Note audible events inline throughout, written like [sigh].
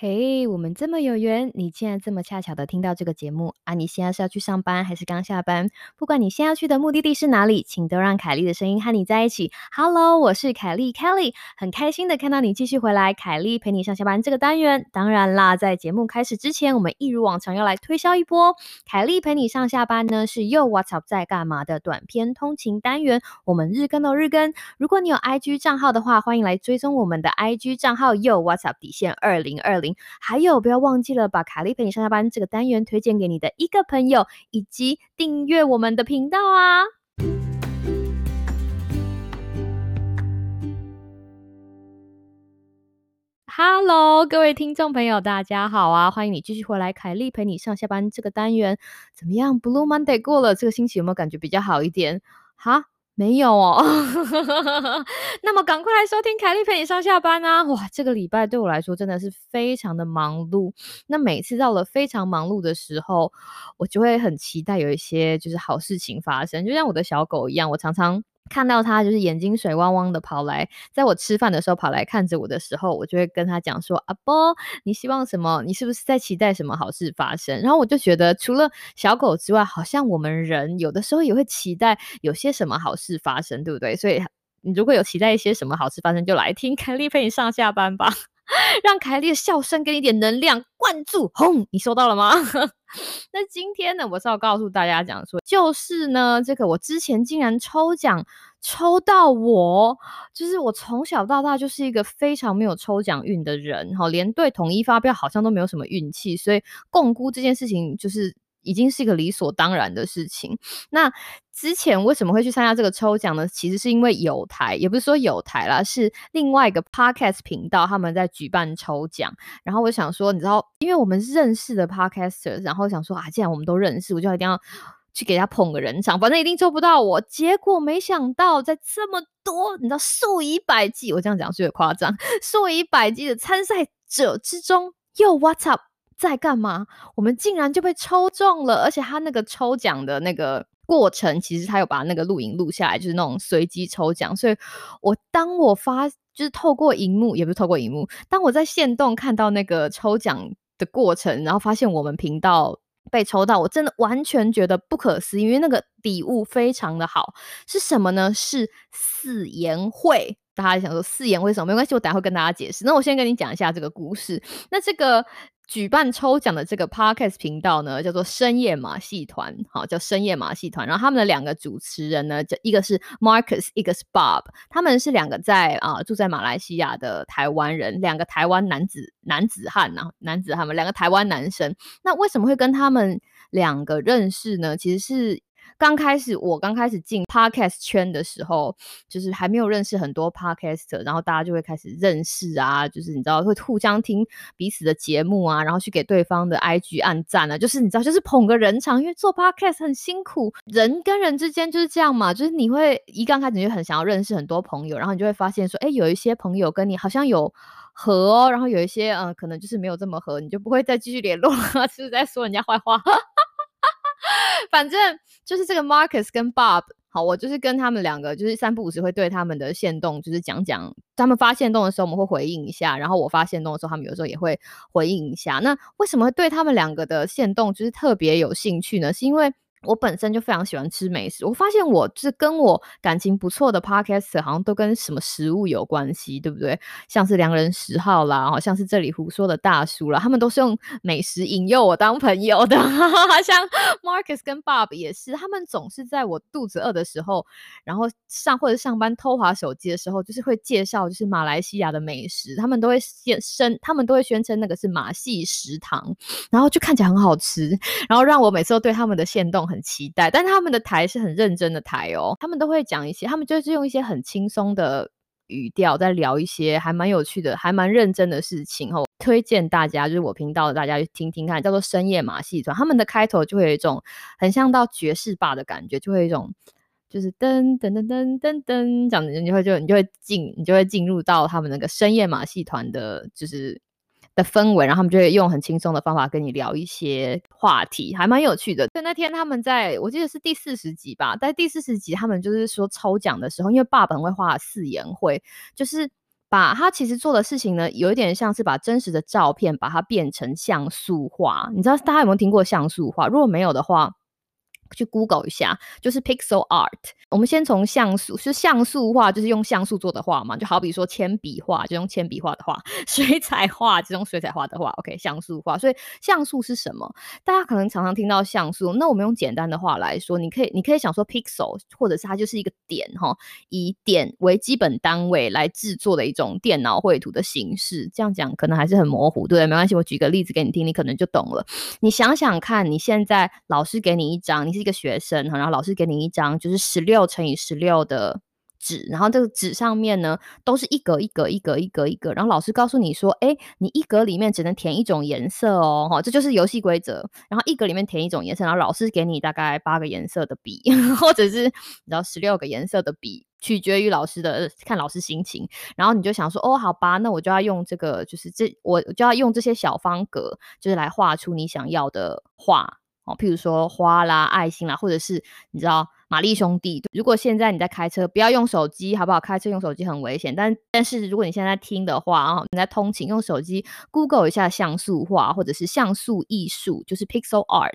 嘿，我们这么有缘，你竟然这么恰巧的听到这个节目啊！你现在是要去上班还是刚下班？不管你现在要去的目的地是哪里，请都让凯莉的声音和你在一起。Hello，我是凯莉 Kelly，很开心的看到你继续回来。凯莉陪你上下班这个单元，当然啦，在节目开始之前，我们一如往常要来推销一波。凯莉陪你上下班呢，是又 What's up 在干嘛的短篇通勤单元，我们日更都日更。如果你有 IG 账号的话，欢迎来追踪我们的 IG 账号又 What's up 底线二零二零。还有，不要忘记了把凯莉陪你上下班这个单元推荐给你的一个朋友，以及订阅我们的频道啊！Hello，各位听众朋友，大家好啊！欢迎你继续回来，凯莉陪你上下班这个单元怎么样？Blue Monday 过了，这个星期有没有感觉比较好一点？哈？没有哦，[laughs] 那么赶快来收听凯莉陪你上下班啊！哇，这个礼拜对我来说真的是非常的忙碌。那每次到了非常忙碌的时候，我就会很期待有一些就是好事情发生，就像我的小狗一样，我常常。看到他就是眼睛水汪汪的跑来，在我吃饭的时候跑来看着我的时候，我就会跟他讲说：“阿波，你希望什么？你是不是在期待什么好事发生？”然后我就觉得，除了小狗之外，好像我们人有的时候也会期待有些什么好事发生，对不对？所以你如果有期待一些什么好事发生，就来听 [laughs] 凯丽陪你上下班吧。让凯莉的笑声给你点能量，灌注，轰！你收到了吗？[laughs] 那今天呢，我是要告诉大家讲说，就是呢，这个我之前竟然抽奖抽到我，就是我从小到大就是一个非常没有抽奖运的人，哈，连对统一发票好像都没有什么运气，所以共估这件事情就是。已经是一个理所当然的事情。那之前为什么会去参加这个抽奖呢？其实是因为有台，也不是说有台啦，是另外一个 podcast 频道他们在举办抽奖。然后我想说，你知道，因为我们认识的 podcaster，然后想说啊，既然我们都认识，我就一定要去给他捧个人场，反正一定抽不到我。结果没想到，在这么多你知道数以百计，我这样讲是有点夸张，[laughs] 数以百计的参赛者之中，又 what's up？在干嘛？我们竟然就被抽中了，而且他那个抽奖的那个过程，其实他有把那个录影录下来，就是那种随机抽奖。所以，我当我发就是透过荧幕，也不是透过荧幕，当我在线动看到那个抽奖的过程，然后发现我们频道被抽到，我真的完全觉得不可思议，因为那个礼物非常的好。是什么呢？是四言会。大家想说四言会什么？没关系，我等下会跟大家解释。那我先跟你讲一下这个故事。那这个。举办抽奖的这个 podcast 频道呢，叫做深夜马戏团，好，叫深夜马戏团。然后他们的两个主持人呢，就一个是 Marcus，一个是 Bob，他们是两个在啊住在马来西亚的台湾人，两个台湾男子男子汉呐，男子汉们两个台湾男生。那为什么会跟他们两个认识呢？其实是。刚开始我刚开始进 podcast 圈的时候，就是还没有认识很多 podcaster，然后大家就会开始认识啊，就是你知道会互相听彼此的节目啊，然后去给对方的 IG 按赞啊，就是你知道就是捧个人场，因为做 podcast 很辛苦，人跟人之间就是这样嘛，就是你会一刚开始就很想要认识很多朋友，然后你就会发现说，哎，有一些朋友跟你好像有合，哦，然后有一些嗯可能就是没有这么合，你就不会再继续联络了，[laughs] 是不是在说人家坏话？反正就是这个 Marcus 跟 Bob，好，我就是跟他们两个，就是三不五时会对他们的线动，就是讲讲他们发现动的时候，我们会回应一下，然后我发现动的时候，他们有时候也会回应一下。那为什么对他们两个的线动就是特别有兴趣呢？是因为我本身就非常喜欢吃美食，我发现我是跟我感情不错的 podcast 好像都跟什么食物有关系，对不对？像是良人十号啦，好像是这里胡说的大叔啦，他们都是用美食引诱我当朋友的。[laughs] 像 Marcus 跟 Bob 也是，他们总是在我肚子饿的时候，然后上或者上班偷滑手机的时候，就是会介绍就是马来西亚的美食，他们都会宣声，他们都会宣称那个是马戏食堂，然后就看起来很好吃，然后让我每次都对他们的线动。很期待，但他们的台是很认真的台哦，他们都会讲一些，他们就是用一些很轻松的语调在聊一些还蛮有趣的、还蛮认真的事情哦。推荐大家就是我频道的大家去听听看，叫做深夜马戏团，他们的开头就会有一种很像到爵士吧的感觉，就会有一种就是噔噔噔噔噔噔这样子，你会就你就会进，你就会进入到他们那个深夜马戏团的，就是。的氛围，然后他们就会用很轻松的方法跟你聊一些话题，还蛮有趣的。就那天他们在我记得是第四十集吧，在第四十集他们就是说抽奖的时候，因为爸爸很会画四言会，就是把他其实做的事情呢，有一点像是把真实的照片把它变成像素化。你知道大家有没有听过像素化？如果没有的话，去 Google 一下，就是 Pixel Art。我们先从像素，是像素画，就是用像素做的画嘛，就好比说铅笔画，就用铅笔画的画；[laughs] 水彩画，就用水彩画的画。OK，像素画。所以像素是什么？大家可能常常听到像素，那我们用简单的话来说，你可以，你可以想说 Pixel，或者是它就是一个点哈，以点为基本单位来制作的一种电脑绘图的形式。这样讲可能还是很模糊，对？没关系，我举个例子给你听，你可能就懂了。你想想看，你现在老师给你一张，你是一个学生，然后老师给你一张，就是十六。乘以十六的纸，然后这个纸上面呢，都是一格一格一格一格一格，然后老师告诉你说，哎，你一格里面只能填一种颜色哦，哈，这就是游戏规则。然后一格里面填一种颜色，然后老师给你大概八个颜色的笔，[laughs] 或者是你知道十六个颜色的笔，取决于老师的看老师心情。然后你就想说，哦，好吧，那我就要用这个，就是这我就要用这些小方格，就是来画出你想要的画哦，譬如说花啦、爱心啦，或者是你知道。玛丽兄弟，如果现在你在开车，不要用手机，好不好？开车用手机很危险。但但是如果你现在听的话啊，你在通勤用手机，Google 一下像素画或者是像素艺术，就是 Pixel Art，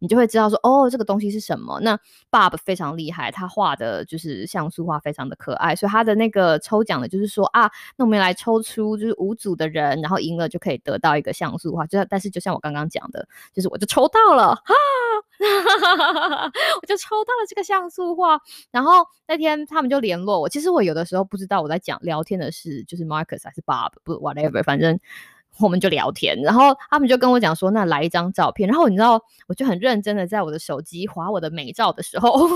你就会知道说，哦，这个东西是什么。那 Bob 非常厉害，他画的就是像素画，非常的可爱。所以他的那个抽奖的就是说啊，那我们来抽出就是五组的人，然后赢了就可以得到一个像素画。就但是就像我刚刚讲的，就是我就抽到了啊。我就抽到了这个像素化，然后那天他们就联络我。其实我有的时候不知道我在讲聊天的事就是 Marcus 还是 Bob，不 whatever，反正我们就聊天。然后他们就跟我讲说，那来一张照片。然后你知道，我就很认真的在我的手机划我的美照的时候。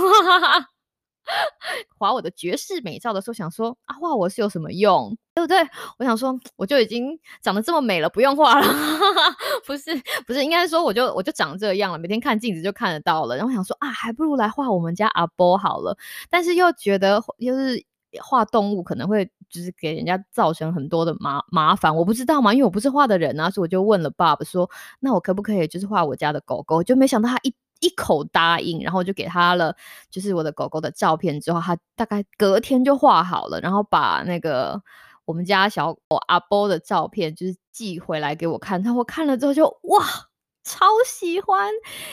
划我的绝世美照的时候，想说啊，画我是有什么用，对不对？我想说，我就已经长得这么美了，不用画了。[laughs] 不是，不是，应该说，我就我就长这样了，每天看镜子就看得到了。然后想说啊，还不如来画我们家阿波好了。但是又觉得，又是画动物可能会就是给人家造成很多的麻麻烦。我不知道嘛，因为我不是画的人啊，所以我就问了爸爸说，那我可不可以就是画我家的狗狗？就没想到他一。一口答应，然后就给他了，就是我的狗狗的照片。之后他大概隔天就画好了，然后把那个我们家小狗阿波的照片就是寄回来给我看。他我看了之后就哇，超喜欢，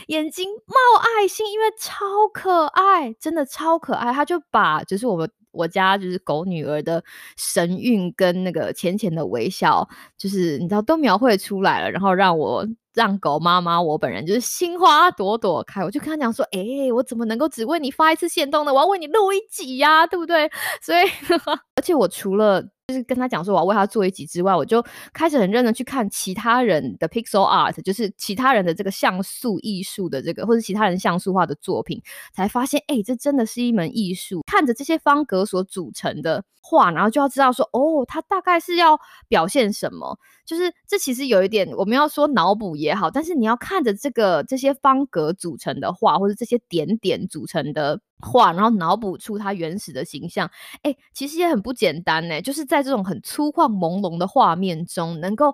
眼睛冒爱心，因为超可爱，真的超可爱。他就把就是我们我家就是狗女儿的神韵跟那个浅浅的微笑，就是你知道都描绘出来了，然后让我。让狗妈妈，我本人就是心花朵朵开，我就跟他讲说，哎，我怎么能够只为你发一次线动呢？我要为你录一集呀，对不对？[laughs] 所以，[laughs] 而且我除了。就是跟他讲说我要为他做一集之外，我就开始很认真去看其他人的 pixel art，就是其他人的这个像素艺术的这个，或者其他人像素化的作品，才发现，哎，这真的是一门艺术。看着这些方格所组成的画，然后就要知道说，哦，它大概是要表现什么。就是这其实有一点，我们要说脑补也好，但是你要看着这个这些方格组成的画，或者这些点点组成的。画，然后脑补出他原始的形象，哎，其实也很不简单呢。就是在这种很粗犷朦胧的画面中，能够。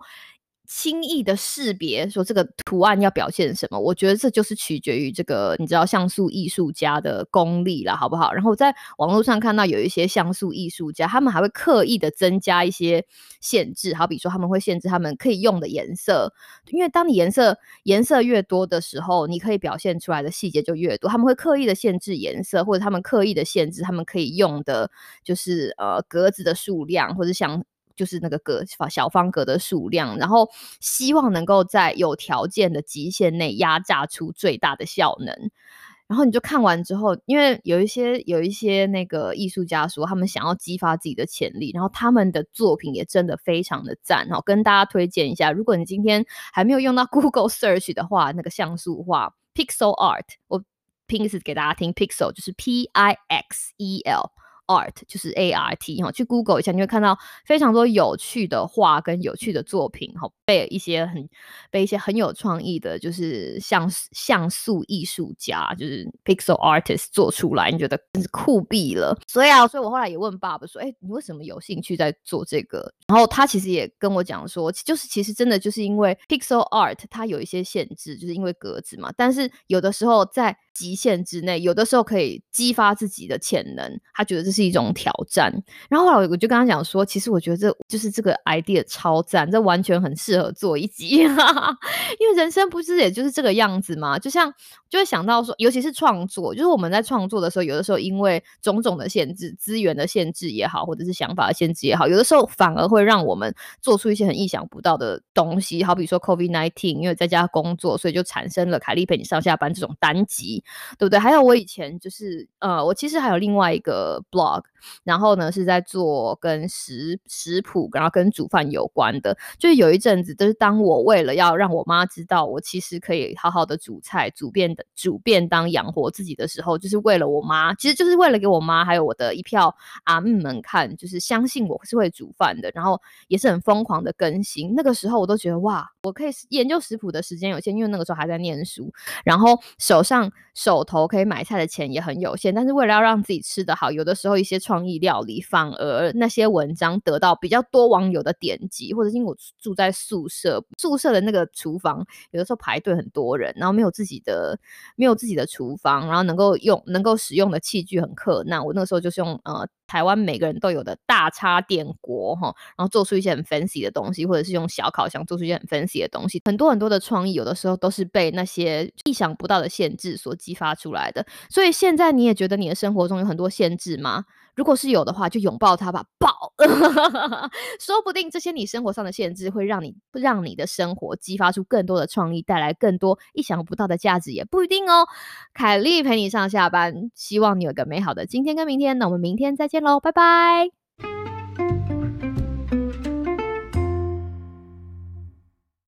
轻易的识别说这个图案要表现什么，我觉得这就是取决于这个你知道像素艺术家的功力了，好不好？然后在网络上看到有一些像素艺术家，他们还会刻意的增加一些限制，好比说他们会限制他们可以用的颜色，因为当你颜色颜色越多的时候，你可以表现出来的细节就越多。他们会刻意的限制颜色，或者他们刻意的限制他们可以用的，就是呃格子的数量，或者像。就是那个格小方格的数量，然后希望能够在有条件的极限内压榨出最大的效能。然后你就看完之后，因为有一些有一些那个艺术家说他们想要激发自己的潜力，然后他们的作品也真的非常的赞哦，跟大家推荐一下。如果你今天还没有用到 Google Search 的话，那个像素画 Pixel Art，我拼一次给大家听，Pixel 就是 P I X E L。Art 就是 A R T 哈，去 Google 一下，你会看到非常多有趣的画跟有趣的作品哈，被一些很被一些很有创意的，就是像像素艺术家，就是 Pixel Artist 做出来，你觉得真是酷毙了。所以啊，所以我后来也问爸爸说，哎，你为什么有兴趣在做这个？然后他其实也跟我讲说，就是其实真的就是因为 Pixel Art 它有一些限制，就是因为格子嘛，但是有的时候在极限之内，有的时候可以激发自己的潜能。他觉得这是一种挑战。然后后来我就跟他讲说，其实我觉得这就是这个 idea 超赞，这完全很适合做一集，[laughs] 因为人生不是也就是这个样子吗？就像就会想到说，尤其是创作，就是我们在创作的时候，有的时候因为种种的限制、资源的限制也好，或者是想法的限制也好，有的时候反而会让我们做出一些很意想不到的东西。好比说 COVID nineteen，因为在家工作，所以就产生了凯莉陪你上下班这种单集。对不对？还有我以前就是呃，我其实还有另外一个 blog，然后呢是在做跟食食谱，然后跟煮饭有关的。就是有一阵子，就是当我为了要让我妈知道我其实可以好好的煮菜、煮便的煮便当养活自己的时候，就是为了我妈，其实就是为了给我妈还有我的一票阿姆们看，就是相信我是会煮饭的，然后也是很疯狂的更新。那个时候我都觉得哇，我可以研究食谱的时间有限，因为那个时候还在念书，然后手上。手头可以买菜的钱也很有限，但是为了要让自己吃得好，有的时候一些创意料理反而那些文章得到比较多网友的点击，或者因为我住在宿舍，宿舍的那个厨房有的时候排队很多人，然后没有自己的没有自己的厨房，然后能够用能够使用的器具很困难，我那个时候就是用呃。台湾每个人都有的大插电锅哈，然后做出一些很 fancy 的东西，或者是用小烤箱做出一些很 fancy 的东西，很多很多的创意，有的时候都是被那些意想不到的限制所激发出来的。所以现在你也觉得你的生活中有很多限制吗？如果是有的话，就拥抱它吧，抱！[laughs] 说不定这些你生活上的限制，会让你让你的生活激发出更多的创意，带来更多意想不到的价值，也不一定哦。凯莉陪你上下班，希望你有个美好的今天跟明天。那我们明天再见喽，拜拜。